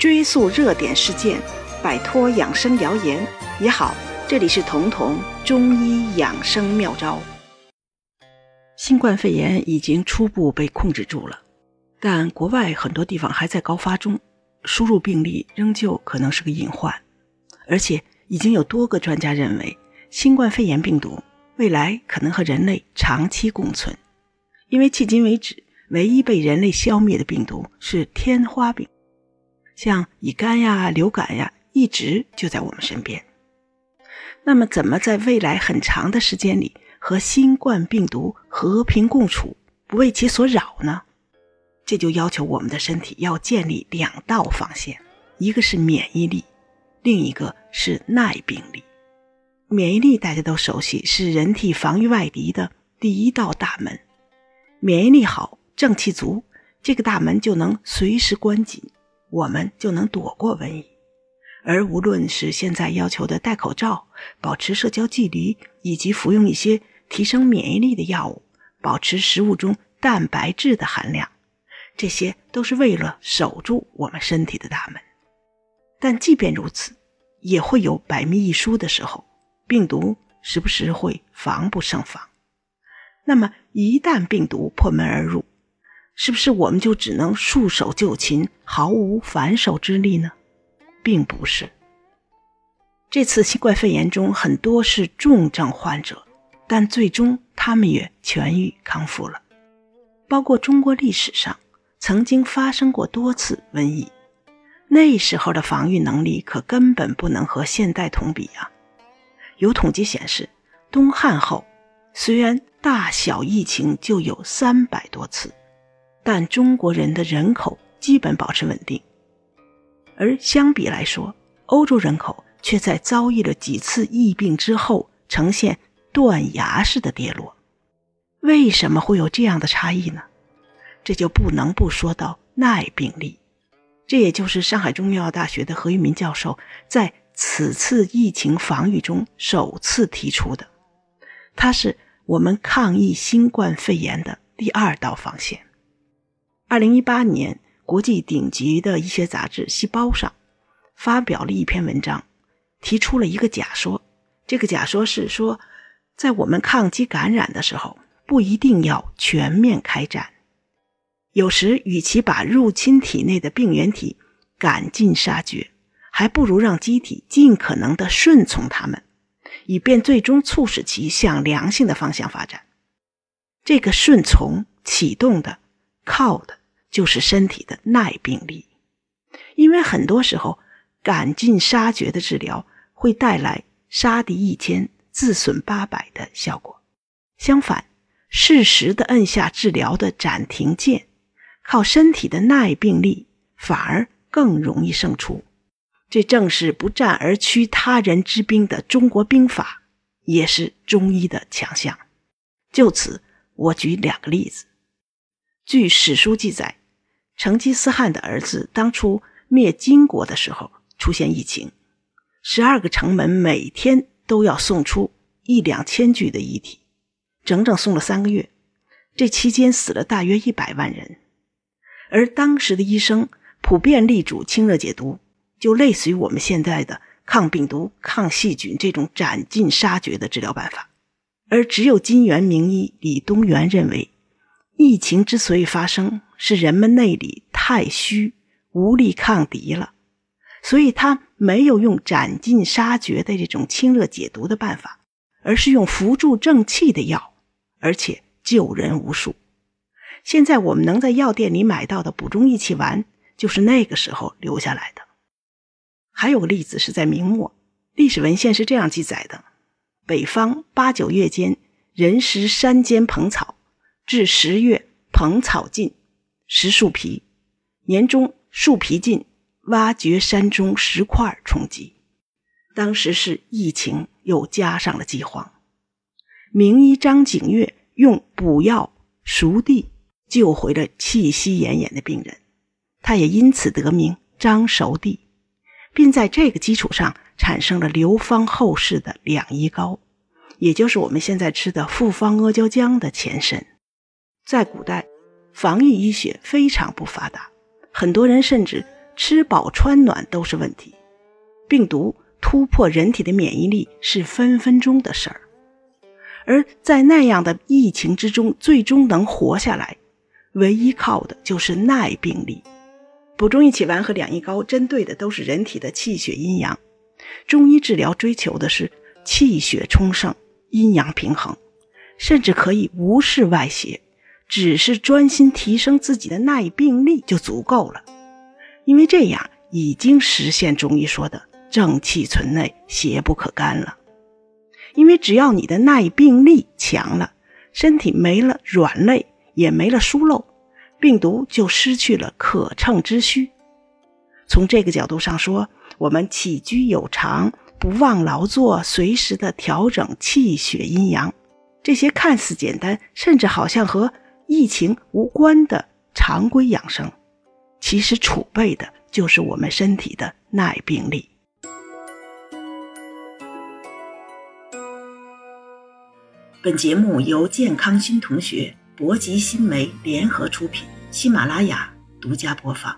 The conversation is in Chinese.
追溯热点事件，摆脱养生谣言也好。这里是彤彤中医养生妙招。新冠肺炎已经初步被控制住了，但国外很多地方还在高发中，输入病例仍旧可能是个隐患。而且已经有多个专家认为，新冠肺炎病毒未来可能和人类长期共存，因为迄今为止。唯一被人类消灭的病毒是天花病，像乙肝呀、流感呀，一直就在我们身边。那么，怎么在未来很长的时间里和新冠病毒和平共处，不为其所扰呢？这就要求我们的身体要建立两道防线，一个是免疫力，另一个是耐病力。免疫力大家都熟悉，是人体防御外敌的第一道大门。免疫力好。正气足，这个大门就能随时关紧，我们就能躲过瘟疫。而无论是现在要求的戴口罩、保持社交距离，以及服用一些提升免疫力的药物，保持食物中蛋白质的含量，这些都是为了守住我们身体的大门。但即便如此，也会有百密一疏的时候，病毒时不时会防不胜防。那么，一旦病毒破门而入，是不是我们就只能束手就擒，毫无反手之力呢？并不是。这次新冠肺炎中很多是重症患者，但最终他们也痊愈康复了。包括中国历史上曾经发生过多次瘟疫，那时候的防御能力可根本不能和现代同比啊！有统计显示，东汉后虽然大小疫情就有三百多次。但中国人的人口基本保持稳定，而相比来说，欧洲人口却在遭遇了几次疫病之后，呈现断崖式的跌落。为什么会有这样的差异呢？这就不能不说到耐病力，这也就是上海中医药大学的何玉民教授在此次疫情防御中首次提出的，它是我们抗疫新冠肺炎的第二道防线。二零一八年，国际顶级的医学杂志《细胞》上发表了一篇文章，提出了一个假说。这个假说是说，在我们抗击感染的时候，不一定要全面开战。有时，与其把入侵体内的病原体赶尽杀绝，还不如让机体尽可能的顺从它们，以便最终促使其向良性的方向发展。这个顺从启动的，靠的。就是身体的耐病力，因为很多时候赶尽杀绝的治疗会带来杀敌一千自损八百的效果。相反，适时的摁下治疗的暂停键，靠身体的耐病力反而更容易胜出。这正是不战而屈他人之兵的中国兵法，也是中医的强项。就此，我举两个例子。据史书记载。成吉思汗的儿子当初灭金国的时候出现疫情，十二个城门每天都要送出一两千具的遗体，整整送了三个月。这期间死了大约一百万人，而当时的医生普遍力主清热解毒，就类似于我们现在的抗病毒、抗细菌这种斩尽杀绝的治疗办法。而只有金元名医李东垣认为。疫情之所以发生，是人们内里太虚，无力抗敌了，所以他没有用斩尽杀绝的这种清热解毒的办法，而是用扶助正气的药，而且救人无数。现在我们能在药店里买到的补中益气丸，就是那个时候留下来的。还有个例子是在明末，历史文献是这样记载的：北方八九月间，人食山间蓬草。至十月，蓬草尽，食树皮。年中树皮尽，挖掘山中石块充饥。当时是疫情，又加上了饥荒。名医张景岳用补药熟地救回了气息奄奄的病人，他也因此得名张熟地，并在这个基础上产生了流芳后世的两医膏，也就是我们现在吃的复方阿胶浆的前身。在古代，防疫医学非常不发达，很多人甚至吃饱穿暖都是问题。病毒突破人体的免疫力是分分钟的事儿，而在那样的疫情之中，最终能活下来，唯一靠的就是耐病力。补中益气丸和两益膏针对的都是人体的气血阴阳，中医治疗追求的是气血充盛、阴阳平衡，甚至可以无视外邪，只是专心提升自己的耐病力就足够了，因为这样已经实现中医说的。正气存内，邪不可干了。因为只要你的耐病力强了，身体没了软肋，也没了疏漏，病毒就失去了可乘之虚。从这个角度上说，我们起居有常，不忘劳作，随时的调整气血阴阳，这些看似简单，甚至好像和疫情无关的常规养生，其实储备的就是我们身体的耐病力。本节目由健康新同学、博吉新媒联合出品，喜马拉雅独家播放。